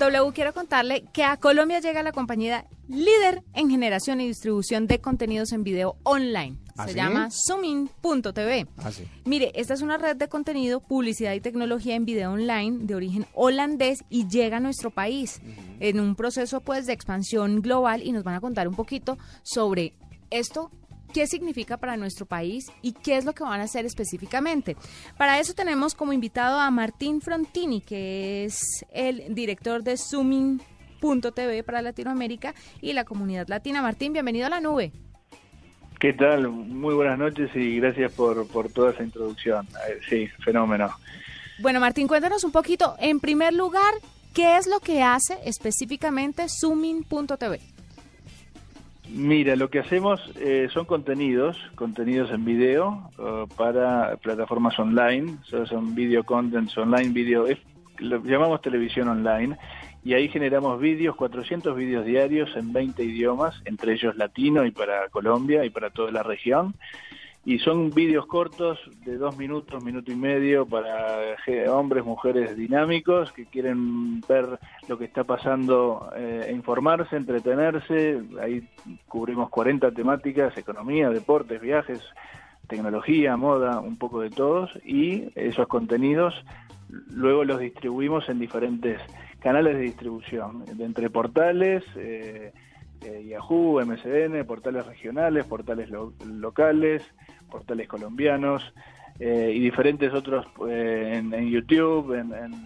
W, quiero contarle que a Colombia llega la compañía líder en generación y distribución de contenidos en video online. ¿Ah, Se sí? llama Zooming.tv. Ah, sí. Mire, esta es una red de contenido, publicidad y tecnología en video online de origen holandés y llega a nuestro país en un proceso pues de expansión global y nos van a contar un poquito sobre esto qué significa para nuestro país y qué es lo que van a hacer específicamente. Para eso tenemos como invitado a Martín Frontini, que es el director de Zooming.tv para Latinoamérica y la comunidad latina. Martín, bienvenido a la nube. ¿Qué tal? Muy buenas noches y gracias por, por toda esa introducción. Eh, sí, fenómeno. Bueno, Martín, cuéntanos un poquito, en primer lugar, ¿qué es lo que hace específicamente Zooming.tv? Mira, lo que hacemos eh, son contenidos, contenidos en video eh, para plataformas online, so- son video contents online, video, es- lo llamamos televisión online, y ahí generamos vídeos, 400 vídeos diarios en 20 idiomas, entre ellos latino y para Colombia y para toda la región. Y son vídeos cortos de dos minutos, minuto y medio para je- hombres, mujeres dinámicos que quieren ver lo que está pasando, eh, e informarse, entretenerse. Ahí cubrimos 40 temáticas, economía, deportes, viajes, tecnología, moda, un poco de todos. Y esos contenidos luego los distribuimos en diferentes canales de distribución, entre portales, eh, eh, Yahoo, MSN, portales regionales, portales lo- locales, portales colombianos eh, y diferentes otros eh, en, en YouTube, en, en-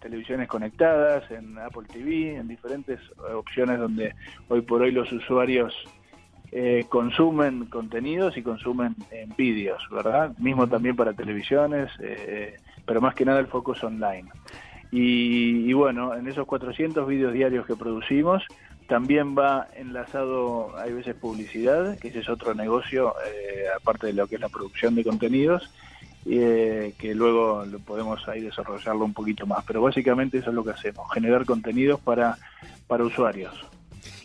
televisiones conectadas, en Apple TV, en diferentes opciones donde hoy por hoy los usuarios eh, consumen contenidos y consumen vídeos, ¿verdad? Mismo también para televisiones, pero más que nada el foco es online. Y, y bueno, en esos 400 vídeos diarios que producimos, también va enlazado, hay veces publicidad, que ese es otro negocio, eh, aparte de lo que es la producción de contenidos, eh, que luego lo podemos ahí desarrollarlo un poquito más. Pero básicamente eso es lo que hacemos, generar contenidos para, para usuarios.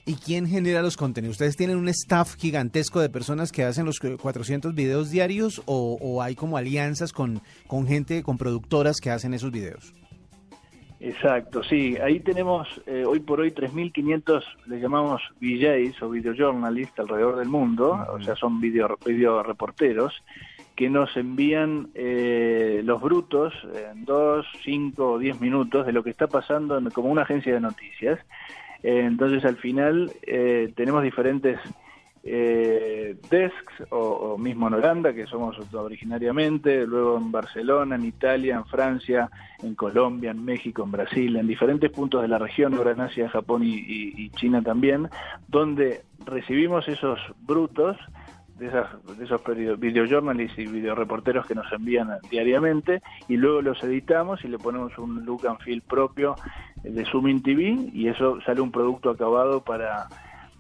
¿Y quién genera los contenidos? ¿Ustedes tienen un staff gigantesco de personas que hacen los 400 videos diarios o, hay como alianzas con, con gente, con productoras que hacen esos videos? Exacto, sí. Ahí tenemos eh, hoy por hoy 3.500, le llamamos VJs o video journalists alrededor del mundo, o sea, son video, video reporteros, que nos envían eh, los brutos en 2, 5 o 10 minutos de lo que está pasando en- como una agencia de noticias. Eh, entonces, al final, eh, tenemos diferentes eh, desks o, mismo en Holanda, que somos originariamente, luego en Barcelona, en Italia, en Francia, en Colombia, en México, en Brasil, en diferentes puntos de la región, ahora en Asia, Japón y, China también, donde recibimos esos brutos de, esas, de esos videojournalists y videoreporteros que nos envían diariamente y luego los editamos y le ponemos un look and feel propio de Zooming TV y eso sale un producto acabado para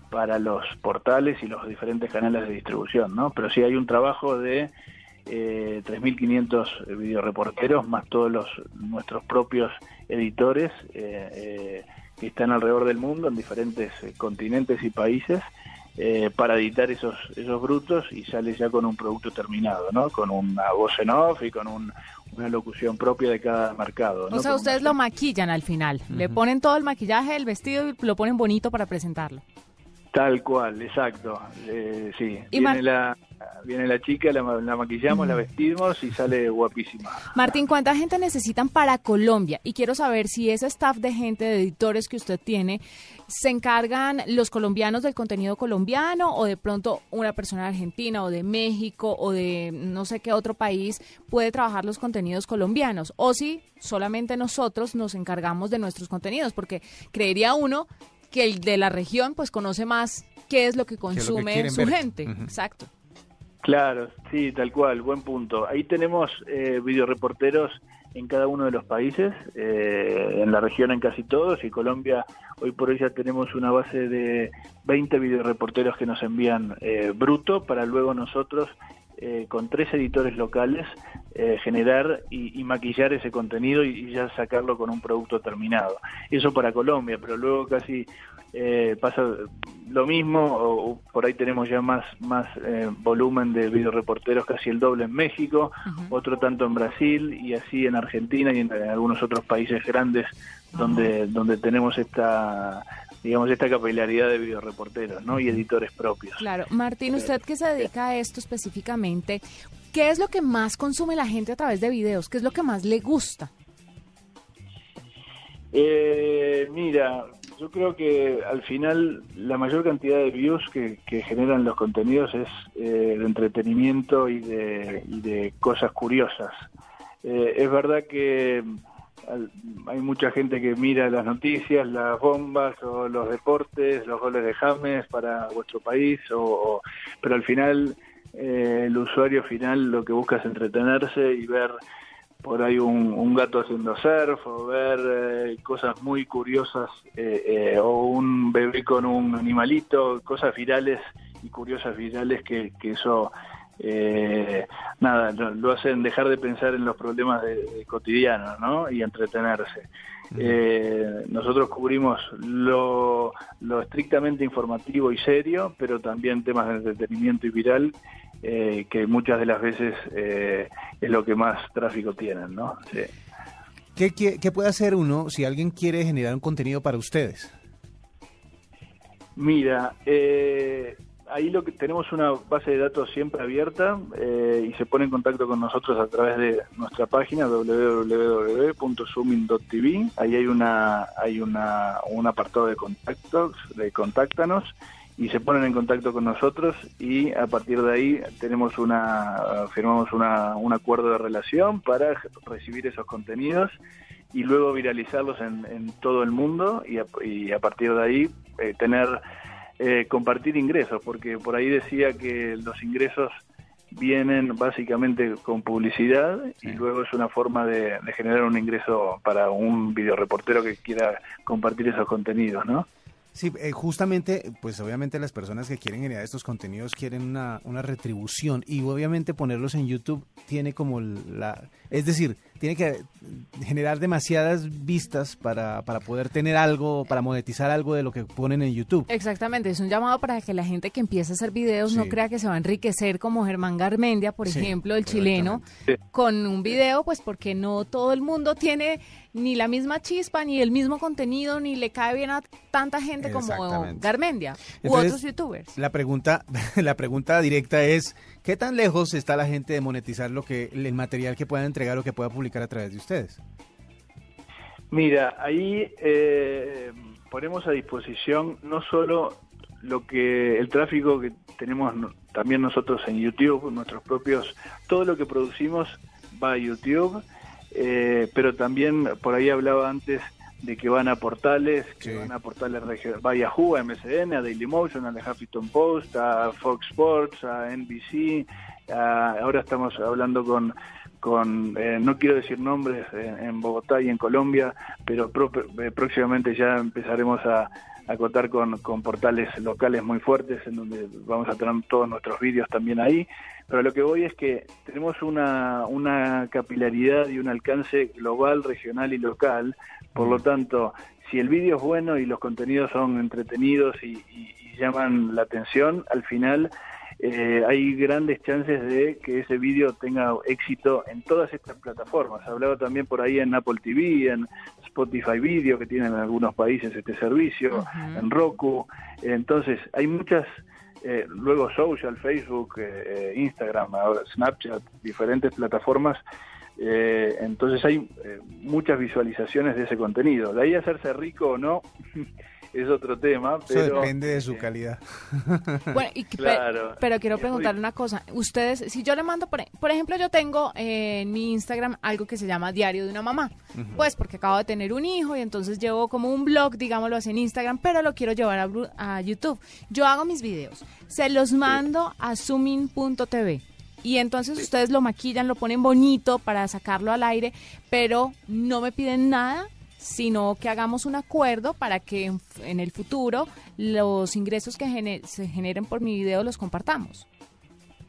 para los portales y los diferentes canales de distribución, ¿no? Pero sí hay un trabajo de eh, 3.500 videoreporteros más todos los nuestros propios editores eh, eh, que están alrededor del mundo en diferentes eh, continentes y países eh, para editar esos esos brutos y sale ya con un producto terminado, ¿no? Con una voz en off y con un- una locución propia de cada mercado. ¿no? O sea, ustedes lo maquillan al final, le ponen todo el maquillaje, el vestido y lo ponen bonito para presentarlo. Tal cual, exacto. Eh, sí, Y viene la, viene la chica, la, ma- la maquillamos, la vestimos y sale guapísima. Martín, ¿cuánta gente necesitan para Colombia? Y quiero saber si ese staff de gente, de editores que usted tiene, se encargan los colombianos del contenido colombiano o de pronto una persona de Argentina o de México o de no sé qué otro país puede trabajar los contenidos colombianos. O si solamente nosotros nos encargamos de nuestros contenidos, porque creería uno que el de la región pues conoce más qué es lo que consume su ver. gente. Exacto. Claro, sí, tal cual, buen punto. Ahí tenemos eh, videoreporteros en cada uno de los países, eh, en la región en casi todos, y Colombia hoy por hoy ya tenemos una base de 20 videoreporteros que nos envían eh, bruto para luego nosotros eh, con tres editores locales eh, generar y, y maquillar ese contenido y, y ya sacarlo con un producto terminado. Eso para Colombia, pero luego casi eh, pasa lo mismo, o, por ahí tenemos ya más, más eh, volumen de videoreporteros, casi el doble en México, otro tanto en Brasil y así en Argentina y en, algunos otros países grandes donde, donde tenemos esta digamos, esta capilaridad de videoreporteros, ¿no? Y editores propios. Claro. Martín, usted que se dedica a esto específicamente, ¿qué es lo que más consume la gente a través de videos? ¿Qué es lo que más le gusta? Eh, mira, yo creo que al final la mayor cantidad de views que, generan los contenidos es eh, de entretenimiento y de, cosas curiosas. Eh, es verdad que hay mucha gente que mira las noticias, las bombas o los deportes, los goles de James para vuestro país, o, pero al final eh, el usuario final lo que busca es entretenerse y ver por ahí un, gato haciendo surf o ver eh, cosas muy curiosas eh, o un bebé con un animalito, cosas virales y curiosas virales que, que eso eh, nada, lo, hacen dejar de pensar en los problemas de, cotidianos ¿no? y entretenerse. Eh, nosotros cubrimos lo, estrictamente informativo y serio, pero también temas de entretenimiento y viral, eh, que muchas de las veces eh, es lo que más tráfico tienen. ¿no? ¿Qué, qué puede hacer uno si alguien quiere generar un contenido para ustedes? Mira, eh, ahí lo que tenemos una base de datos siempre abierta eh, y se pone en contacto con nosotros a través de nuestra página www.zooming.tv. Ahí hay una hay una un apartado de contactos, de contáctanos y se ponen en contacto con nosotros y a partir de ahí tenemos una firmamos una, un acuerdo de relación para recibir esos contenidos y luego viralizarlos en, en todo el mundo y a, y a partir de ahí eh, tener eh, compartir ingresos, porque por ahí decía que los ingresos vienen básicamente con publicidad y luego es una forma de, de, generar un ingreso para un videoreportero que quiera compartir esos contenidos, ¿no? Sí, eh, justamente, pues obviamente las personas que quieren generar estos contenidos quieren una, una retribución y obviamente ponerlos en YouTube tiene como la... Es decir, tiene que generar demasiadas vistas para, para poder tener algo, para monetizar algo de lo que ponen en YouTube. Exactamente, es un llamado para que la gente que empiece a hacer videos no crea que se va a enriquecer como Germán Garmendia, por ejemplo, el chileno, con un video, pues porque no todo el mundo tiene ni la misma chispa, ni el mismo contenido, ni le cae bien a tanta gente como Garmendia u otros youtubers. La pregunta, la pregunta directa es, ¿qué tan lejos está la gente de monetizar lo que el material que pueda entregar o que pueda publicar a través de ustedes? Mira, ahí eh, ponemos a disposición no solo lo que el tráfico que tenemos también nosotros en YouTube, nuestros propios, todo lo que producimos va a YouTube eh, pero también por ahí hablaba antes de que van a portales, que van a portales va a Yahoo, a MSN, a Dailymotion, a The Huffington Post, a Fox Sports, a NBC, ahora estamos hablando con con, eh, no quiero decir nombres, en, Bogotá y en Colombia, pero eh, próximamente ya empezaremos a, a contar con, con, portales locales muy fuertes en donde vamos a tener todos nuestros vídeos también ahí. Pero lo que voy es que tenemos una, una capilaridad y un alcance global, regional y local. Por lo tanto, si el vídeo es bueno y los contenidos son entretenidos y, y llaman la atención, al final eh, hay grandes chances de que ese vídeo tenga éxito en todas estas plataformas. Hablaba también por ahí en Apple TV, en Spotify Video, que tienen en algunos países este servicio, en Roku. Entonces, hay muchas, eh, luego social, Facebook, eh, Instagram, ahora Snapchat, diferentes plataformas. entonces hay muchas visualizaciones de ese contenido. De ahí hacerse rico o no, es otro tema. Pero, Eso depende de su eh, calidad. Bueno, pero, quiero preguntarle una cosa. Ustedes, si yo le mando, por, por ejemplo, yo tengo en mi Instagram algo que se llama Diario de una Mamá. Pues porque acabo de tener un hijo y entonces llevo como un blog, digámoslo así, en Instagram, pero lo quiero llevar a, YouTube. Yo hago mis videos, se los mando a zooming.tv y entonces ustedes lo maquillan, lo ponen bonito para sacarlo al aire, pero no me piden nada sino que hagamos un acuerdo para que en, el futuro los ingresos que se generen por mi video los compartamos.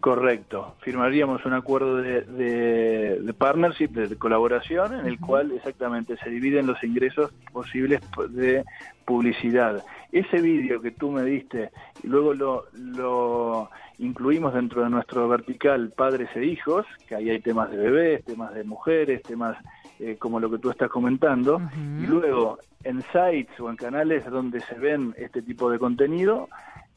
Correcto. Firmaríamos un acuerdo de, de, partnership, de, colaboración, en el cual exactamente se dividen los ingresos posibles de publicidad. Ese vídeo que tú me diste y luego lo, lo incluimos dentro de nuestro vertical padres e hijos, que ahí hay temas de bebés, temas de mujeres, temas eh, como lo que tú estás comentando, y luego en sites o en canales donde se ven este tipo de contenido,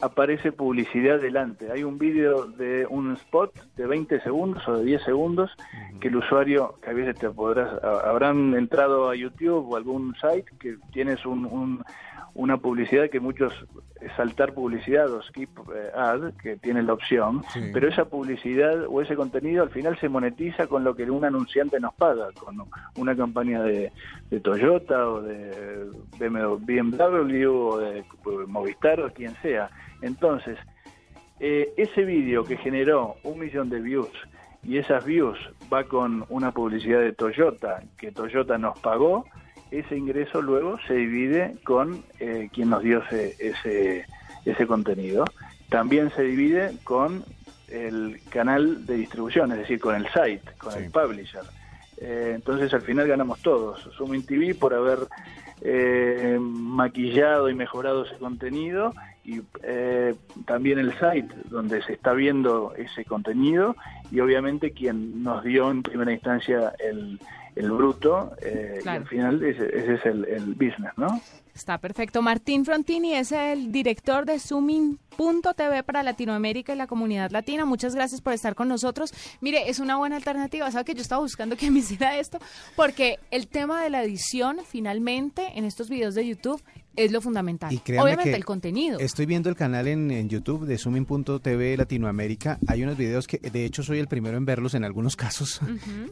aparece publicidad delante. Hay un vídeo de un spot de 20 segundos o de 10 segundos que el usuario, que a veces te podrás, habrán entrado a YouTube o algún site que tienes un, una publicidad que muchos saltar publicidad o skip eh, ad, que tiene la opción, pero esa publicidad o ese contenido al final se monetiza con lo que un anunciante nos paga, con una campaña de, de Toyota o de BMW o de Movistar o quien sea. Entonces, eh, ese vídeo que generó un millón de views y esas views va con una publicidad de Toyota que Toyota nos pagó, ese ingreso luego se divide con eh, quien nos dio ese, ese, ese contenido. También se divide con el canal de distribución, es decir, con el site, con el publisher. Eh, entonces al final ganamos todos. Sumin TV por haber eh, maquillado y mejorado ese contenido y eh, también el site donde se está viendo ese contenido y obviamente quien nos dio en primera instancia el, el bruto eh, y al final ese, es el, el, business, ¿no? Está perfecto. Martín Frontini es el director de Zooming.tv para Latinoamérica y la comunidad latina. Muchas gracias por estar con nosotros. Mire, es una buena alternativa. ¿Sabe que yo estaba buscando que me hiciera esto? Porque el tema de la edición, finalmente, en estos videos de YouTube, es lo fundamental. Y Obviamente el contenido. Estoy viendo el canal en, YouTube de Zooming.tv Latinoamérica. Hay unos videos que, de hecho, soy el primero en verlos en algunos casos,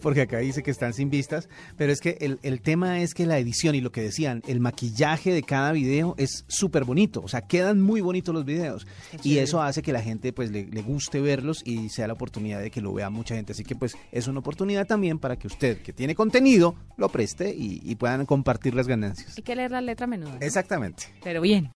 porque acá dice que están sin vistas. Pero es que el, el, tema es que la edición y lo que decían, el maquillaje de cada video es súper bonito. O sea, quedan muy bonitos los videos. y eso hace que la gente pues le, le, guste verlos y sea la oportunidad de que lo vea mucha gente. Así que pues es una oportunidad también para que usted, que tiene contenido, lo preste y, y puedan compartir las ganancias. Hay que leer la letra menuda. Exacto. Exactamente. Pero bien.